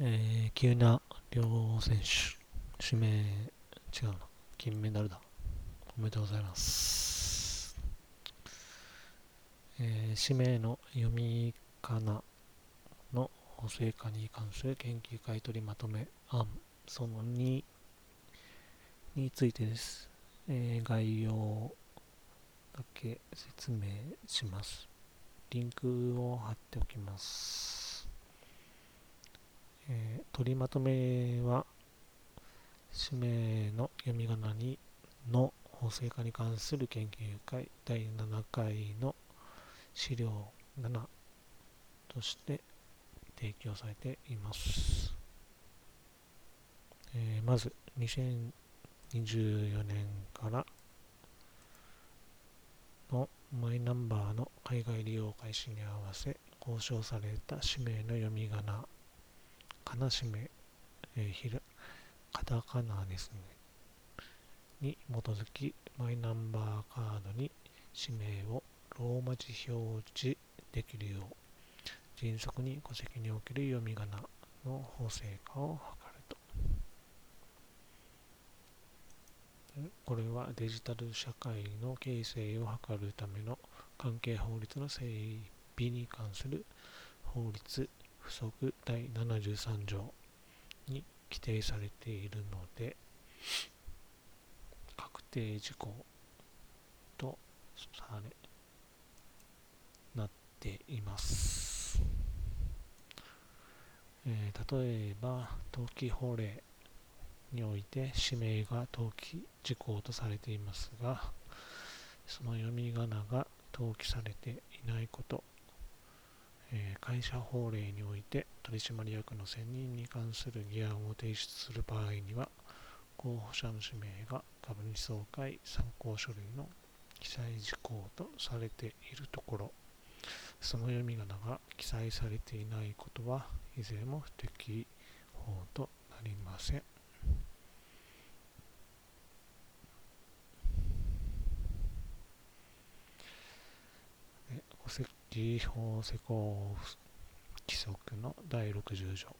えー、急な両選手、指名、違うな、金メダルだ。おめでとうございます。えー、指名の読み仮名の補正化に関する研究会取りまとめ案、その2についてです。えー、概要だけ説明します。リンクを貼っておきます。えー取りまとめは、氏名の読み仮名にの法制化に関する研究会第7回の資料7として提供されています。えーまず、2024年からのマイナンバーの海外利用開始に合わせ交渉された氏名の読み仮名かな氏名、えーひらカタカナですね。に基づきマイナンバーカードに氏名をローマ字表示できるよう迅速に戸籍における読み仮名の法制化を図ると。これはデジタル社会の形成を図るための関係法律の整備に関する法律附則第73条に規定されているので確定事項とされなっています、えー例えば登記法令において氏名が登記事項とされていますがその読み仮名が登記されていないこと。え会社法令において取締役の選任に関する議案を提出する場合には候補者の氏名が株主総会参考書類の記載事項とされているところ。その読み仮名が記載されていないことはいずれも不適法となりませんで戸籍法施行規則の第60条、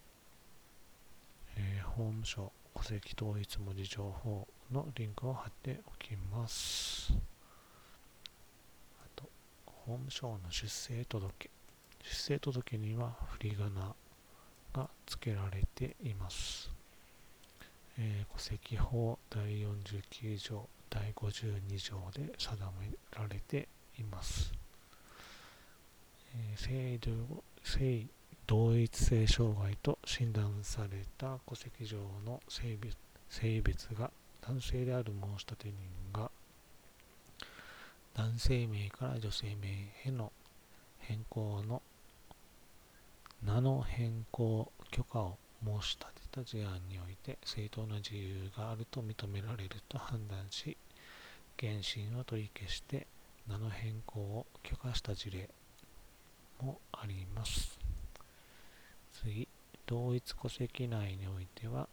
えー法務省戸籍統一文字情報のリンクを貼っておきます。あと法務省の出生届。出生届には振り仮名が付けられています、えー戸籍法第49条第52条で定められています。え性同性同一性障害と診断された戸籍上の性別性別が男性である申立人が男性名から女性名への変更の名の変更許可を申し立てた事案において正当な自由があると認められると判断し原審を取り消して名の変更を許可した事例もあります。次、同一戸籍内においては、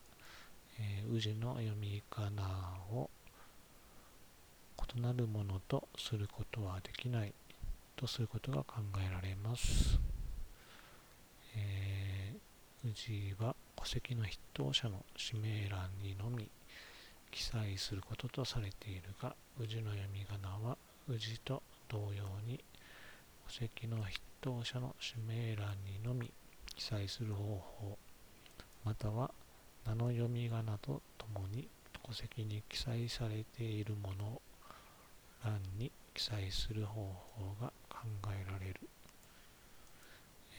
えー、氏の読み仮名を異なるものとすることはできないとすることが考えられます。えー、氏は戸籍の筆頭者の氏名欄にのみ記載することとされているが、氏の読み仮名は氏と同様に戸籍の筆頭者の氏名欄にのみ記載する方法または名の読み仮名とともに戸籍に記載されているもの欄に記載する方法が考えられる、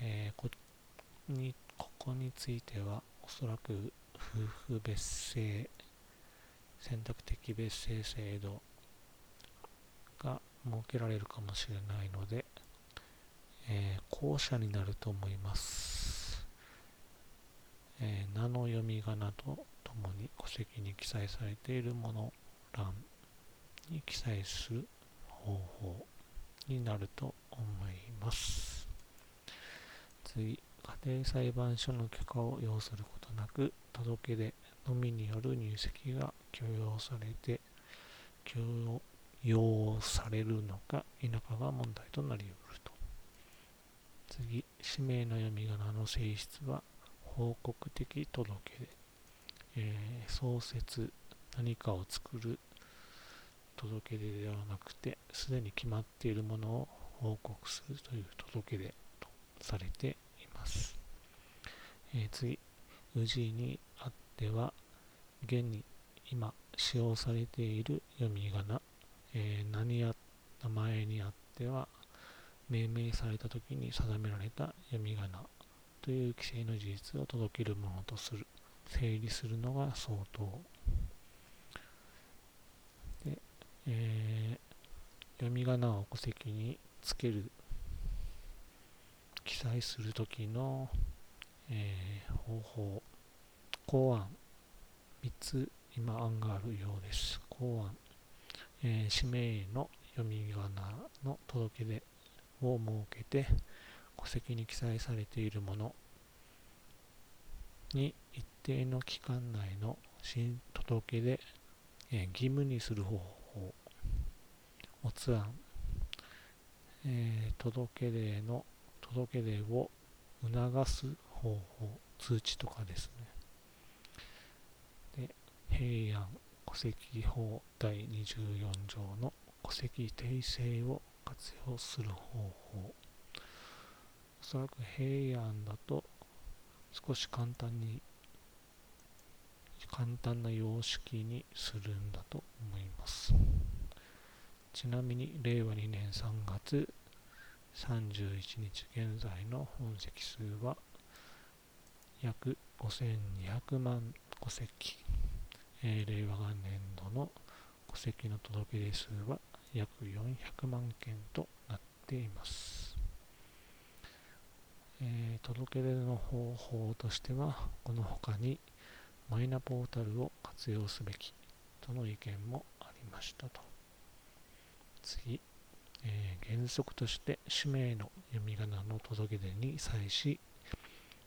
えーこにここについてはおそらく夫婦別姓選択的別姓制度が設けられるかもしれないので、えー後者になると思います、えー名の読み仮名とともに戸籍に記載されているもの欄に記載する方法になると思います。次家庭裁判所の許可を要することなく届け出のみによる入籍が許容されて許容されるのか否かが問題となり得ると。次氏名の読み仮名の性質は報告的届け出、えー、創設何かを作る届け出ではなくてすでに決まっているものを報告するという届け出とされています、えー、次氏にあっては現に今使用されている読み仮名、えー、何や名前にあっては命名された時に定められた読み仮名という規制の事実を届けるものとする整理するのが相当。で、えー、読み仮名を戸籍につける記載する時の、えー、方法公案。3つ今案があるようです。公案、えー、氏名の読み仮名の届け出。を設けて戸籍に記載されているもの。に一定の期間内の新届け出、義務にする方法、つ案、えー、届け出の届け出を促す方法、通知とかですね。で。平安戸籍法第24条の戸籍訂正を活用する方法。おそらく平安だと少し簡単に簡単な様式にするんだと思います。ちなみに令和2年3月31日現在の本籍数は約5200万戸籍。えー、令和元年度の戸籍の届け出数は約400万件となっています。えー、届け出の方法としては、この他にマイナポータルを活用すべきとの意見もありましたと。次、えー、原則として氏名の読み仮名の届け出に際し、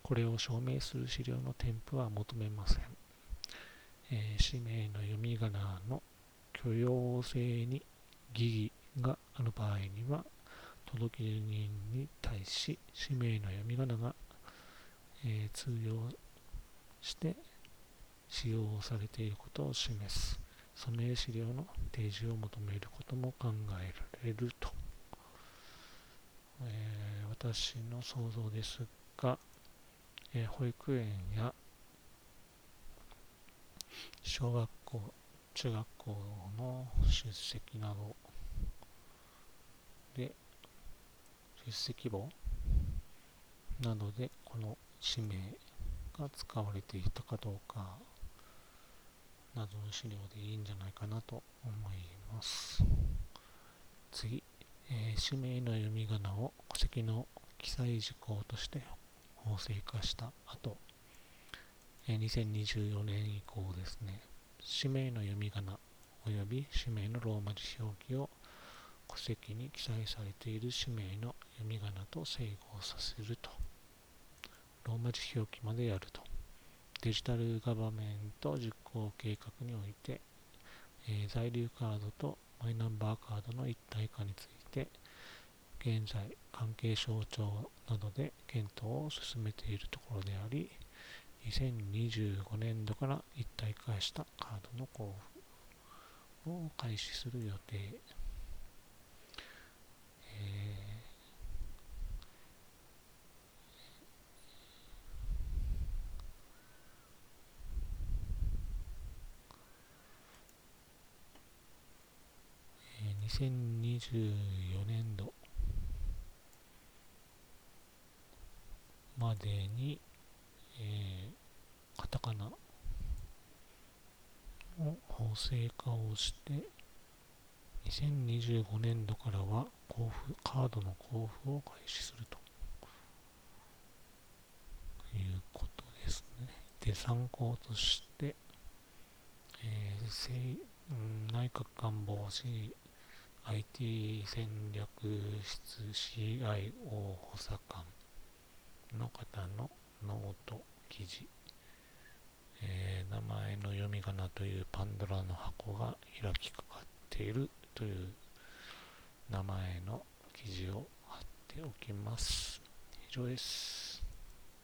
これを証明する資料の添付は求めません。えー、氏名の読み仮名の許容性に疑義がある場合には、届け人に対し氏名の読み仮名が、えー、通用して使用されていることを示す。その資料の提示を求めることも考えられると。えー、私の想像ですが、えー、保育園や小学校、中学校の出席などで、出席簿などでこの氏名が使われていたかどうかなどの資料でいいんじゃないかなと思います。次、えー、氏名の読み仮名を戸籍の記載事項として法制化した後、え2024年以降ですね、氏名の読み仮名及び氏名のローマ字表記を戸籍に記載されている氏名の読み仮名と整合させると。ローマ字表記までやると。デジタルガバメント実行計画において、えー、在留カードとマイナンバーカードの一体化について、現在関係省庁などで検討を進めているところであり、2025年度から一体化したカードの交付を開始する予定。え2024年度までにえー、カタカナの法制化をして2025年度からは交付カードの交付を開始すると。いうことですね。で、参考として、えー、内閣官房市 IT 戦略室 CIO 補佐官の方のノート記事、えー、名前の読み仮名というパンドラの箱が開きかかっているという名前の記事を貼っておきます。以上です。